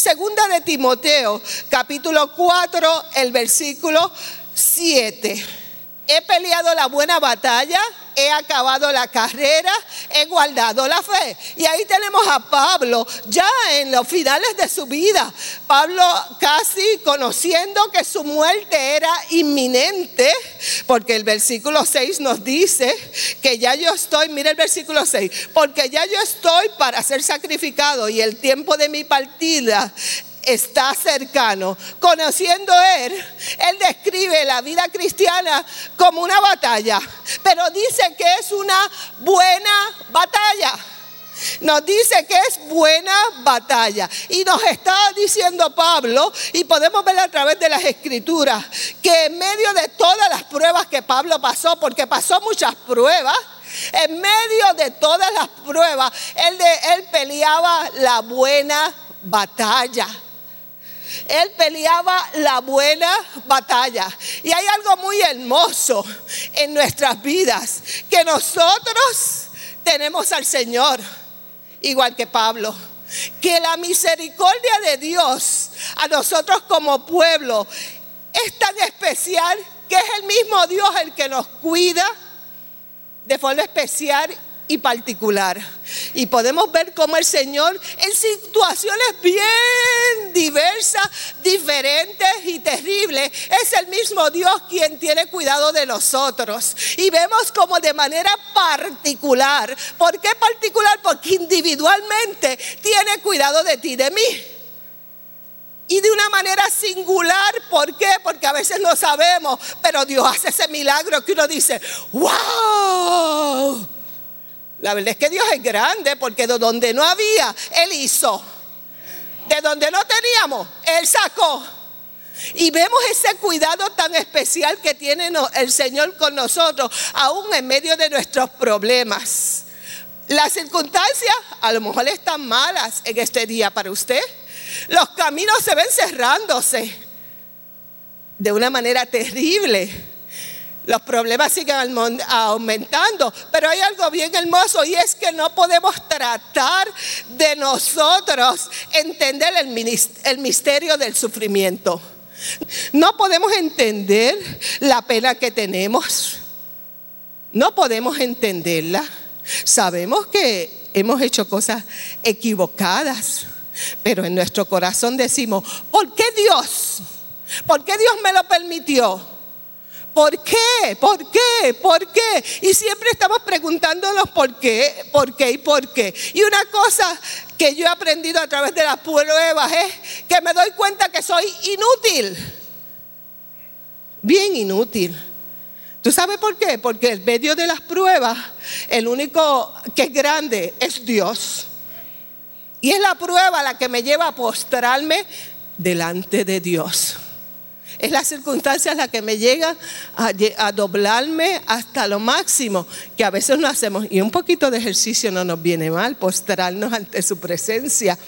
Segunda de Timoteo, capítulo 4, el versículo 7. He peleado la buena batalla, he acabado la carrera, guardado la fe. Y ahí tenemos a Pablo ya en los finales de su vida. Pablo casi conociendo que su muerte era inminente, porque el versículo 6 nos dice que ya yo estoy, mire el versículo 6, porque ya yo estoy para ser sacrificado y el tiempo de mi partida está cercano. Conociendo Él, Él describe la vida cristiana como una batalla, pero dice que es una buena batalla. Nos dice que es buena batalla. Y nos está diciendo Pablo, y podemos ver a través de las escrituras, que en medio de todas las pruebas que Pablo pasó, porque pasó muchas pruebas, en medio de todas las pruebas, él, él peleaba la buena batalla. Él peleaba la buena batalla. Y hay algo muy hermoso en nuestras vidas, que nosotros tenemos al Señor, igual que Pablo. Que la misericordia de Dios a nosotros como pueblo es tan especial que es el mismo Dios el que nos cuida de forma especial y particular. Y podemos ver cómo el Señor en situaciones bien diversas, diferentes y terribles, es el mismo Dios quien tiene cuidado de nosotros. Y vemos como de manera particular. ¿Por qué particular? Porque individualmente tiene cuidado de ti, de mí. Y de una manera singular, ¿por qué? Porque a veces no sabemos, pero Dios hace ese milagro que uno dice, wow la verdad es que Dios es grande porque de donde no había, Él hizo. De donde no teníamos, Él sacó. Y vemos ese cuidado tan especial que tiene el Señor con nosotros, aún en medio de nuestros problemas. Las circunstancias a lo mejor están malas en este día para usted. Los caminos se ven cerrándose de una manera terrible. Los problemas siguen aumentando, pero hay algo bien hermoso y es que no podemos tratar de nosotros entender el misterio del sufrimiento. No podemos entender la pena que tenemos. No podemos entenderla. Sabemos que hemos hecho cosas equivocadas, pero en nuestro corazón decimos, ¿por qué Dios? ¿Por qué Dios me lo permitió? ¿Por qué? ¿Por qué? ¿Por qué? Y siempre estamos preguntándonos por qué, por qué y por qué. Y una cosa que yo he aprendido a través de las pruebas es que me doy cuenta que soy inútil. Bien inútil. ¿Tú sabes por qué? Porque en medio de las pruebas, el único que es grande es Dios. Y es la prueba la que me lleva a postrarme delante de Dios. Es la circunstancia la que me llega a, doblarme hasta lo máximo, que a veces no hacemos. Y un poquito de ejercicio no nos viene mal, postrarnos ante su presencia.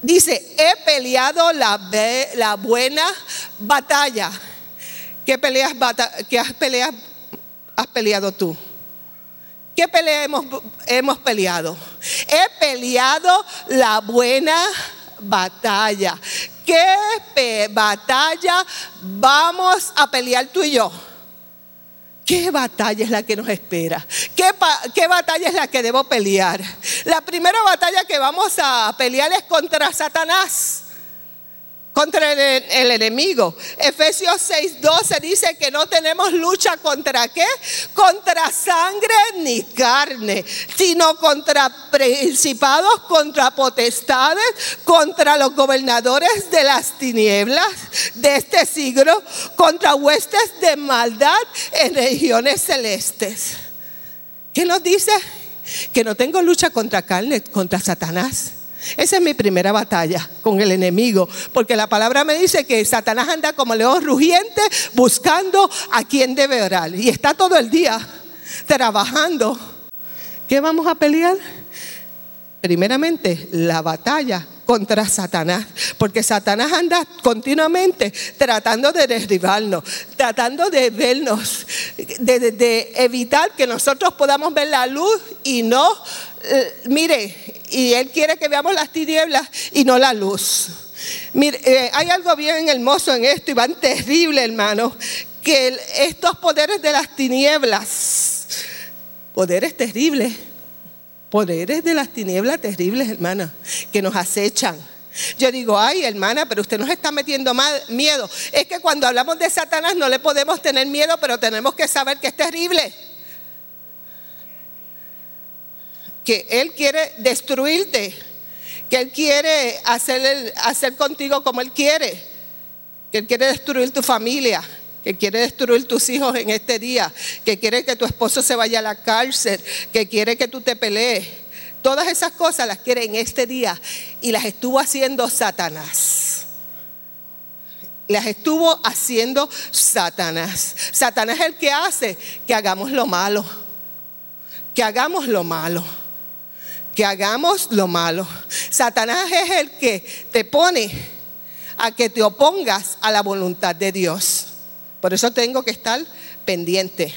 Dice, he peleado la, buena batalla. ¿Qué peleas, qué has, peleado tú? ¿Qué pelea hemos peleado? He peleado la buena batalla. ¿Qué batalla vamos a pelear tú y yo? ¿Qué batalla es la que nos espera? ¿Qué, ¿Qué, batalla es la que debo pelear? La primera batalla que vamos a pelear es contra Satanás contra el, enemigo. Efesios 6:12 dice que no tenemos lucha contra qué? Contra sangre ni carne, sino contra principados, contra potestades, contra los gobernadores de las tinieblas de este siglo, contra huestes de maldad en regiones celestes. ¿Qué nos dice? Que no tengo lucha contra carne, contra Satanás Esa es mi primera batalla con el enemigo, porque la palabra me dice que Satanás anda como león rugiente buscando a quien debe orar y está todo el día trabajando. ¿Qué vamos a pelear? Primeramente, la batalla contra Satanás, porque Satanás anda continuamente tratando de derribarnos, tratando de vernos, de, evitar que nosotros podamos ver la luz y no, eh, mire, y él quiere que veamos las tinieblas y no la luz. Mire, eh, hay algo bien hermoso en esto y van terrible, hermano, que estos poderes de las tinieblas, poderes terribles, poderes de las tinieblas terribles, hermana, que nos acechan. Yo digo, ay, hermana, pero usted nos está metiendo miedo. Es que cuando hablamos de Satanás no le podemos tener miedo, pero tenemos que saber que es terrible. Que Él quiere destruirte, que Él quiere hacer, hacer contigo como Él quiere, que Él quiere destruir tu familia, que quiere destruir tus hijos en este día, que quiere que tu esposo se vaya a la cárcel, que quiere que tú te pelees. Todas esas cosas las quiere en este día y las estuvo haciendo Satanás. Las estuvo haciendo Satanás. Satanás es el que hace que hagamos lo malo. Que hagamos lo malo. Que hagamos lo malo. Satanás es el que te pone a que te opongas a la voluntad de Dios. Por eso tengo que estar pendiente.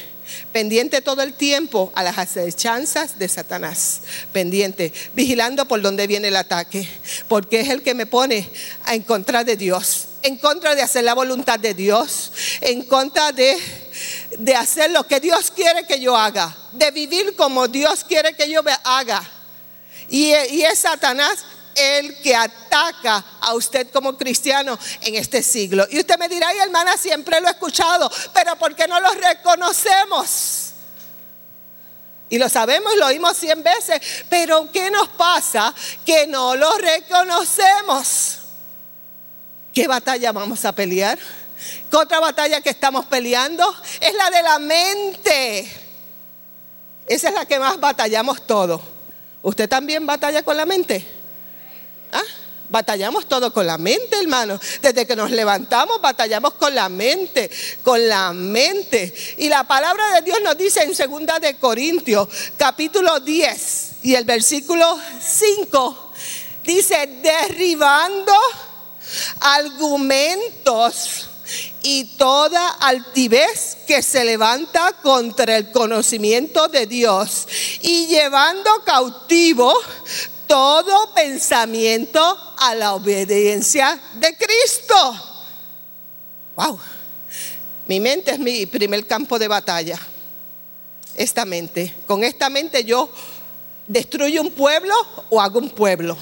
Pendiente todo el tiempo a las acechanzas de Satanás. Pendiente, vigilando por dónde viene el ataque. Porque es el que me pone en contra de Dios. En contra de hacer la voluntad de Dios. En contra de, de hacer lo que Dios quiere que yo haga. De vivir como Dios quiere que yo haga. Y, y es Satanás el que ataca a usted como cristiano en este siglo. Y usted me dirá, ay hermana, siempre lo he escuchado, pero ¿por qué no lo reconocemos? Y lo sabemos, lo oímos cien veces, pero ¿qué nos pasa que no lo reconocemos? ¿Qué batalla vamos a pelear? ¿Qué otra batalla que estamos peleando? Es la de la mente. Esa es la que más batallamos todos. ¿Usted también batalla con la mente? ¿Ah? Batallamos todo con la mente, hermano. Desde que nos levantamos, batallamos con la mente, con la mente. Y la palabra de Dios nos dice en 2 de Corintios, capítulo 10 y el versículo 5, dice, derribando argumentos y toda altivez que se levanta contra el conocimiento de Dios y llevando cautivo todo pensamiento a la obediencia de Cristo. Wow. Mi mente es mi primer campo de batalla. Esta mente. Con esta mente yo destruyo un pueblo o hago un pueblo.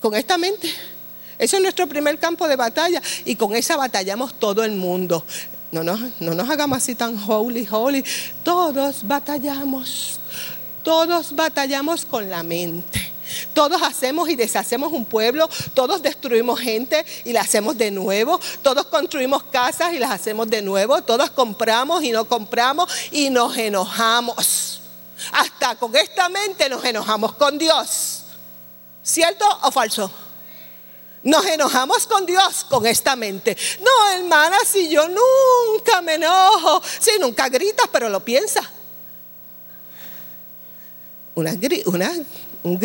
Con esta mente. Ese es nuestro primer campo de batalla y con esa batallamos todo el mundo. No nos, no nos hagamos así tan holy, holy. Todos batallamos. Todos batallamos con la mente. Todos hacemos y deshacemos un pueblo, todos destruimos gente y la hacemos de nuevo, todos construimos casas y las hacemos de nuevo, todos compramos y no compramos y nos enojamos. Hasta con esta mente nos enojamos con Dios. ¿Cierto o falso? Nos enojamos con Dios con esta mente. No, hermana, si yo nunca me enojo, si nunca gritas, pero lo piensas una, un,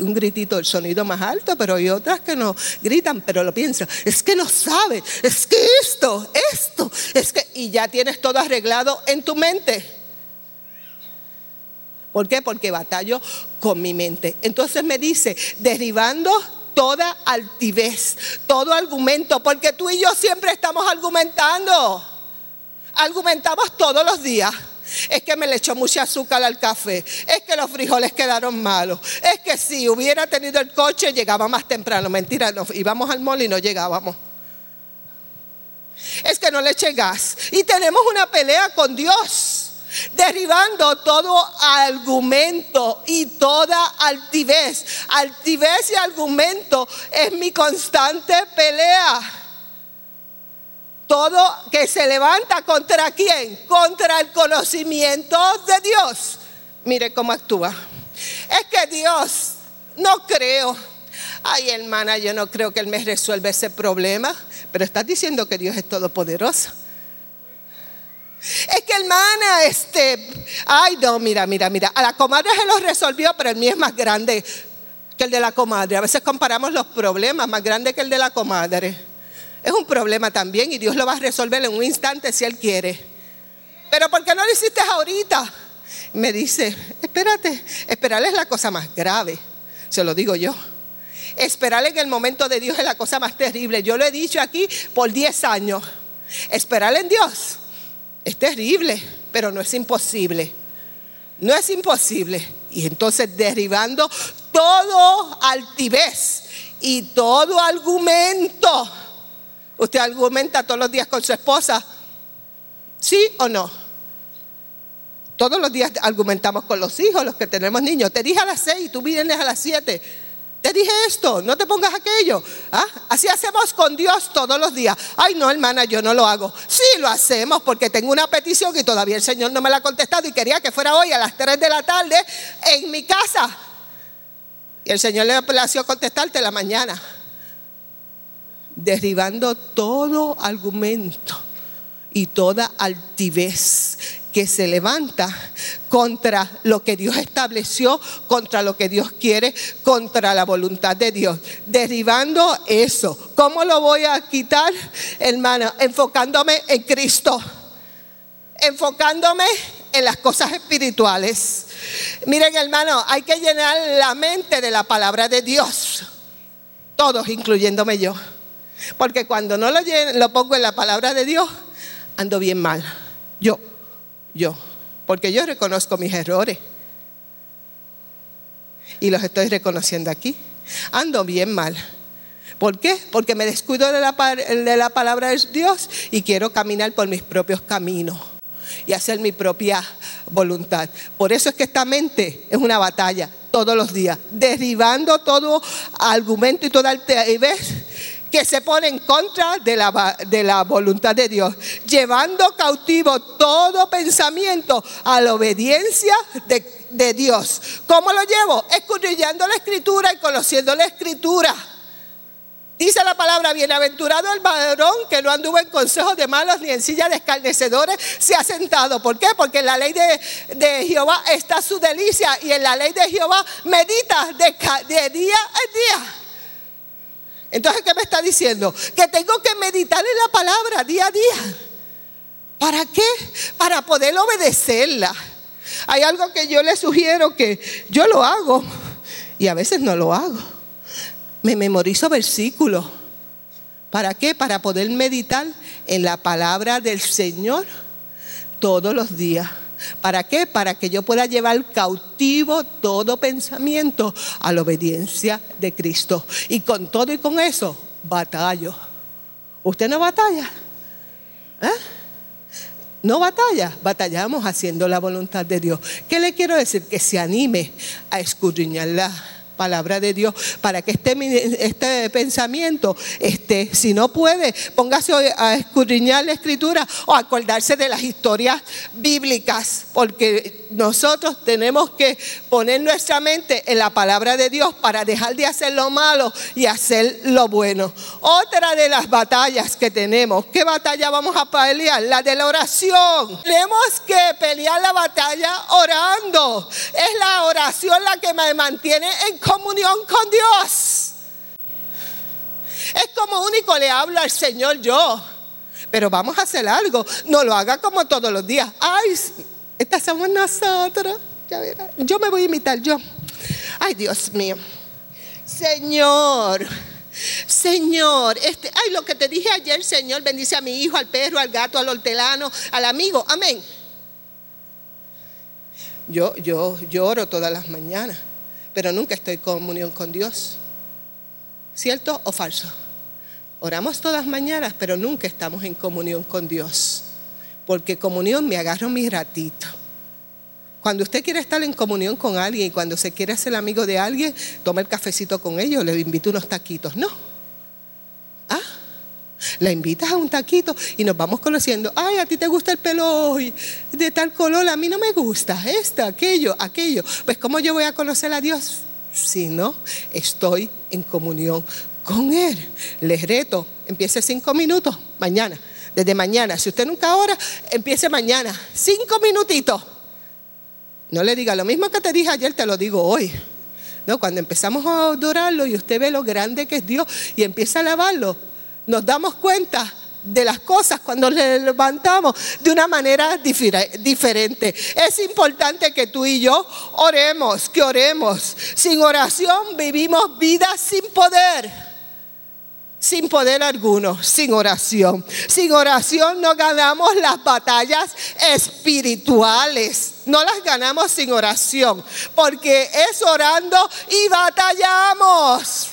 un gritito, el sonido más alto, pero hay otras que no gritan, pero lo piensan. Es que no sabes, es que esto, esto, es que, y ya tienes todo arreglado en tu mente. ¿Por qué? Porque batallo con mi mente. Entonces me dice, derribando toda altivez, todo argumento, porque tú y yo siempre estamos argumentando. Argumentamos todos los días. Es que me le echó mucha azúcar al café. Es que los frijoles quedaron malos. Es que si hubiera tenido el coche, llegaba más temprano. Mentira, íbamos al mall y no llegábamos. Es que no le eché gas. Y tenemos una pelea con Dios derribando todo argumento y toda altivez. Altivez y argumento es mi constante pelea todo que se levanta contra quién? Contra el conocimiento de Dios. Mire cómo actúa. Es que Dios no creo. Ay, hermana, yo no creo que Él me resuelva ese problema. Pero estás diciendo que Dios es todopoderoso. Es que hermana, este, ay no, mira, mira, mira, a la comadre se lo resolvió, pero el mío es más grande que el de la comadre. A veces comparamos los problemas, más grande que el de la comadre. Es un problema también y Dios lo va a resolver en un instante si Él quiere. Pero ¿por qué no lo hiciste ahorita? Me dice, espérate, esperar es la cosa más grave, se lo digo yo. Esperar en el momento de Dios es la cosa más terrible. Yo lo he dicho aquí por 10 años. Esperar en Dios es terrible, pero no es imposible. No es imposible. Y entonces derribando todo altivez y todo argumento. Usted argumenta todos los días con su esposa. ¿Sí o no? Todos los días argumentamos con los hijos, los que tenemos niños. Te dije a las seis, tú vienes a las siete. Te dije esto, no te pongas aquello. ¿Ah? Así hacemos con Dios todos los días. Ay, no, hermana, yo no lo hago. Sí, lo hacemos porque tengo una petición y todavía el Señor no me la ha contestado y quería que fuera hoy a las 3 de la tarde en mi casa. Y el Señor le plació contestarte la mañana, derribando todo argumento y toda altivez que se levanta contra lo que Dios estableció, contra lo que Dios quiere, contra la voluntad de Dios. Derribando eso. ¿Cómo lo voy a quitar, hermano? Enfocándome en Cristo. Enfocándome en las cosas espirituales. Miren, hermano, hay que llenar la mente de la palabra de Dios. Todos, incluyéndome yo. Porque cuando no lo, pongo en la palabra de Dios, ando bien mal. Yo yo, porque yo reconozco mis errores. Y los estoy reconociendo aquí. Ando bien mal. ¿Por qué? Porque me descuido de la, de la palabra de Dios y quiero caminar por mis propios caminos y hacer mi propia voluntad. Por eso es que esta mente es una batalla todos los días, derribando todo argumento y toda altivez que se pone en contra de la, de la voluntad de Dios, llevando cautivo todo pensamiento a la obediencia de, de Dios. ¿Cómo lo llevo? Escudriñando la escritura y conociendo la escritura. Dice la palabra, bienaventurado el varón que no anduvo en consejos de malos ni en silla de escarnecedores, se ha sentado. ¿Por qué? Porque en la ley de, de Jehová está su delicia y en la ley de Jehová medita de, de día en día. Entonces, ¿qué me está diciendo? Que tengo que meditar en la palabra día a día. ¿Para qué? Para poder obedecerla. Hay algo que yo le sugiero que yo lo hago y a veces no lo hago. Me memorizo versículos. ¿Para qué? Para poder meditar en la palabra del Señor todos los días. ¿Para qué? Para que yo pueda llevar cautivo todo pensamiento a la obediencia de Cristo. Y con todo y con eso, batallo. ¿Usted no batalla? ¿Eh? No batalla, batallamos haciendo la voluntad de Dios. ¿Qué le quiero decir? Que se anime a escudriñarla palabra de Dios para que este, este pensamiento, este, si no puede, póngase a escudriñar la escritura o acordarse de las historias bíblicas, porque nosotros tenemos que poner nuestra mente en la palabra de Dios para dejar de hacer lo malo y hacer lo bueno. Otra de las batallas que tenemos, ¿qué batalla vamos a pelear? La de la oración. Tenemos que pelear la batalla orando. Es la oración la que me mantiene en comunión con Dios. Es como único le hablo al Señor yo. Pero vamos a hacer algo. No lo haga como todos los días. Ay, estas somos nosotros. Yo me voy a imitar yo. Ay, Dios mío. Señor. Señor, este, ay, lo que te dije ayer, Señor, bendice a mi hijo, al perro, al gato, al hortelano, al amigo. Amén. Yo, yo, yo oro todas las mañanas pero nunca estoy en comunión con Dios. ¿Cierto o falso? Oramos todas mañanas, pero nunca estamos en comunión con Dios. Porque comunión me agarro mi ratito. Cuando usted quiere estar en comunión con alguien y cuando se quiere hacer amigo de alguien, toma el cafecito con ellos, le invito unos taquitos. No. La invitas a un taquito y nos vamos conociendo. Ay, a ti te gusta el pelo de tal color, a mí no me gusta. Esto, aquello, aquello. Pues, ¿cómo yo voy a conocer a Dios si no estoy en comunión con Él. Les reto, empiece cinco minutos mañana, desde mañana. Si usted nunca ora, empiece mañana, cinco minutitos. No le diga lo mismo que te dije ayer, te lo digo hoy. No, cuando empezamos a adorarlo y usted ve lo grande que es Dios y empieza a alabarlo, nos damos cuenta de las cosas cuando le levantamos de una manera diferente. Es importante que tú y yo oremos, que oremos. Sin oración vivimos vidas sin poder. Sin poder alguno, sin oración. Sin oración no ganamos las batallas espirituales. No las ganamos sin oración, porque es orando y batallamos.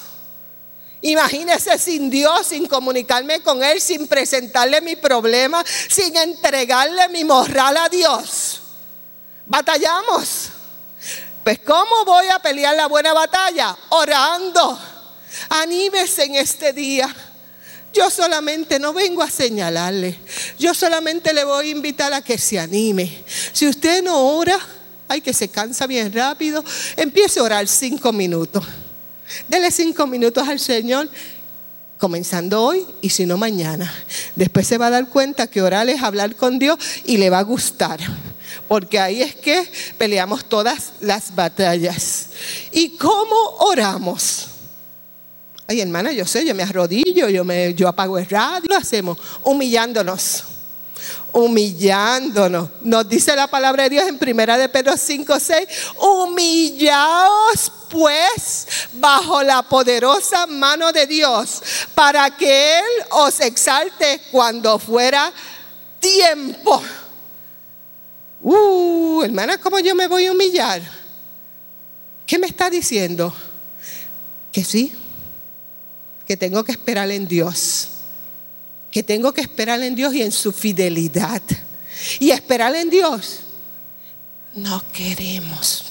Imagínese sin Dios, sin comunicarme con Él, sin presentarle mi problema, sin entregarle mi moral a Dios. Batallamos. Pues ¿cómo voy a pelear la buena batalla? Orando. Anímese en este día. Yo solamente no vengo a señalarle. Yo solamente le voy a invitar a que se anime. Si usted no ora, ay que se cansa bien rápido, empiece a orar cinco minutos. Dele cinco minutos al Señor, comenzando hoy y si no mañana. Después se va a dar cuenta que orar es hablar con Dios y le va a gustar. Porque ahí es que peleamos todas las batallas. ¿Y cómo oramos? Ay, hermana, yo sé, yo me arrodillo, yo, me, yo apago el radio, lo hacemos humillándonos humillándonos. Nos dice la palabra de Dios en primera de Pedro 5, 6, humillaos pues bajo la poderosa mano de Dios para que Él os exalte cuando fuera tiempo. Uh, hermana, ¿cómo yo me voy a humillar? ¿Qué me está diciendo? Que sí, que tengo que esperar en Dios tengo que esperar en Dios y en su fidelidad. Y esperar en Dios, no queremos.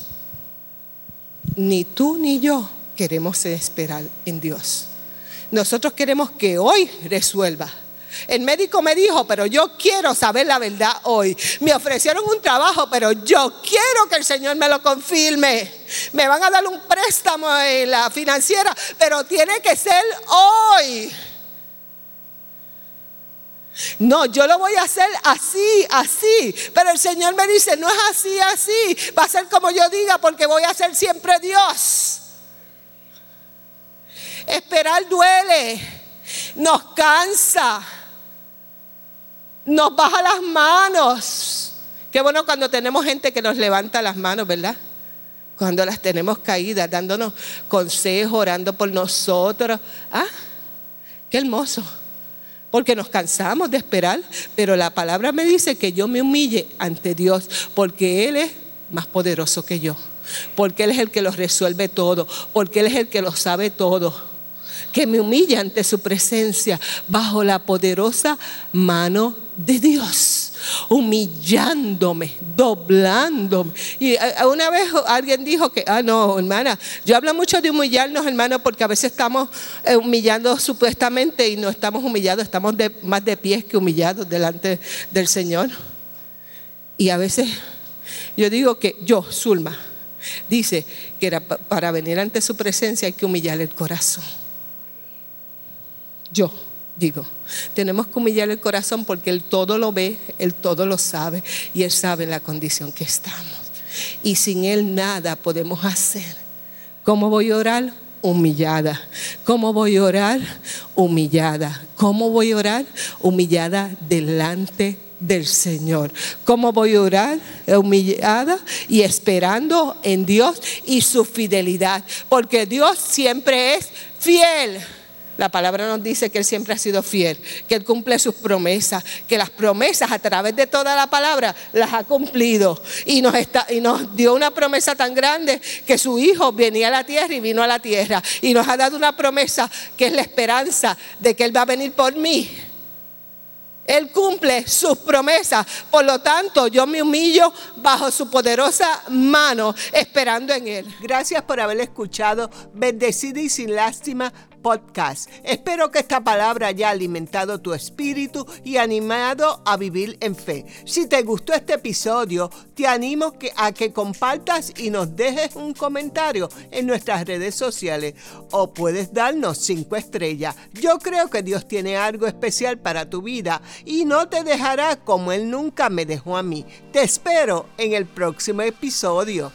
Ni tú ni yo queremos esperar en Dios. Nosotros queremos que hoy resuelva. El médico me dijo, pero yo quiero saber la verdad hoy. Me ofrecieron un trabajo, pero yo quiero que el Señor me lo confirme. Me van a dar un préstamo en la financiera, pero tiene que ser hoy. No, yo lo voy a hacer así, así. Pero el Señor me dice, no es así, así. Va a ser como yo diga porque voy a ser siempre Dios. Esperar duele, nos cansa, nos baja las manos. Qué bueno cuando tenemos gente que nos levanta las manos, ¿verdad? Cuando las tenemos caídas, dándonos consejos, orando por nosotros. Ah, qué hermoso porque nos cansamos de esperar, pero la palabra me dice que yo me humille ante Dios, porque Él es más poderoso que yo, porque Él es el que lo resuelve todo, porque Él es el que lo sabe todo. Que me humille ante su presencia bajo la poderosa mano de Dios humillándome, doblándome. Y eh, una vez alguien dijo que, ah, no, hermana, yo hablo mucho de humillarnos, hermano, porque a veces estamos eh, humillando supuestamente y no estamos humillados, estamos más de pies que humillados delante del Señor. Y a veces yo digo que yo, Zulma, dice que era para venir ante su presencia hay que humillar el corazón. Yo digo. Tenemos que humillar el corazón porque Él todo lo ve, Él todo lo sabe y Él sabe la condición que estamos. Y sin Él nada podemos hacer. ¿Cómo voy a orar? Humillada. ¿Cómo voy a orar? Humillada. ¿Cómo voy a orar? Humillada delante del Señor. ¿Cómo voy a orar? Humillada y esperando en Dios y su fidelidad. Porque Dios siempre es fiel. La palabra nos dice que Él siempre ha sido fiel, que Él cumple sus promesas, que las promesas a través de toda la palabra las ha cumplido. Y nos, y nos dio una promesa tan grande que su Hijo venía a la tierra y vino a la tierra. Y nos ha dado una promesa que es la esperanza de que Él va a venir por mí. Él cumple sus promesas. Por lo tanto, yo me humillo bajo su poderosa mano, esperando en Él. Gracias por haber escuchado. Bendecida y sin lástima podcast. Espero que esta palabra haya alimentado tu espíritu y animado a vivir en fe. Si te gustó este episodio, te animo a que compartas y nos dejes un comentario en nuestras redes sociales o puedes darnos cinco estrellas. Yo creo que Dios tiene algo especial para tu vida y no te dejará como Él nunca me dejó a mí. Te espero en el próximo episodio.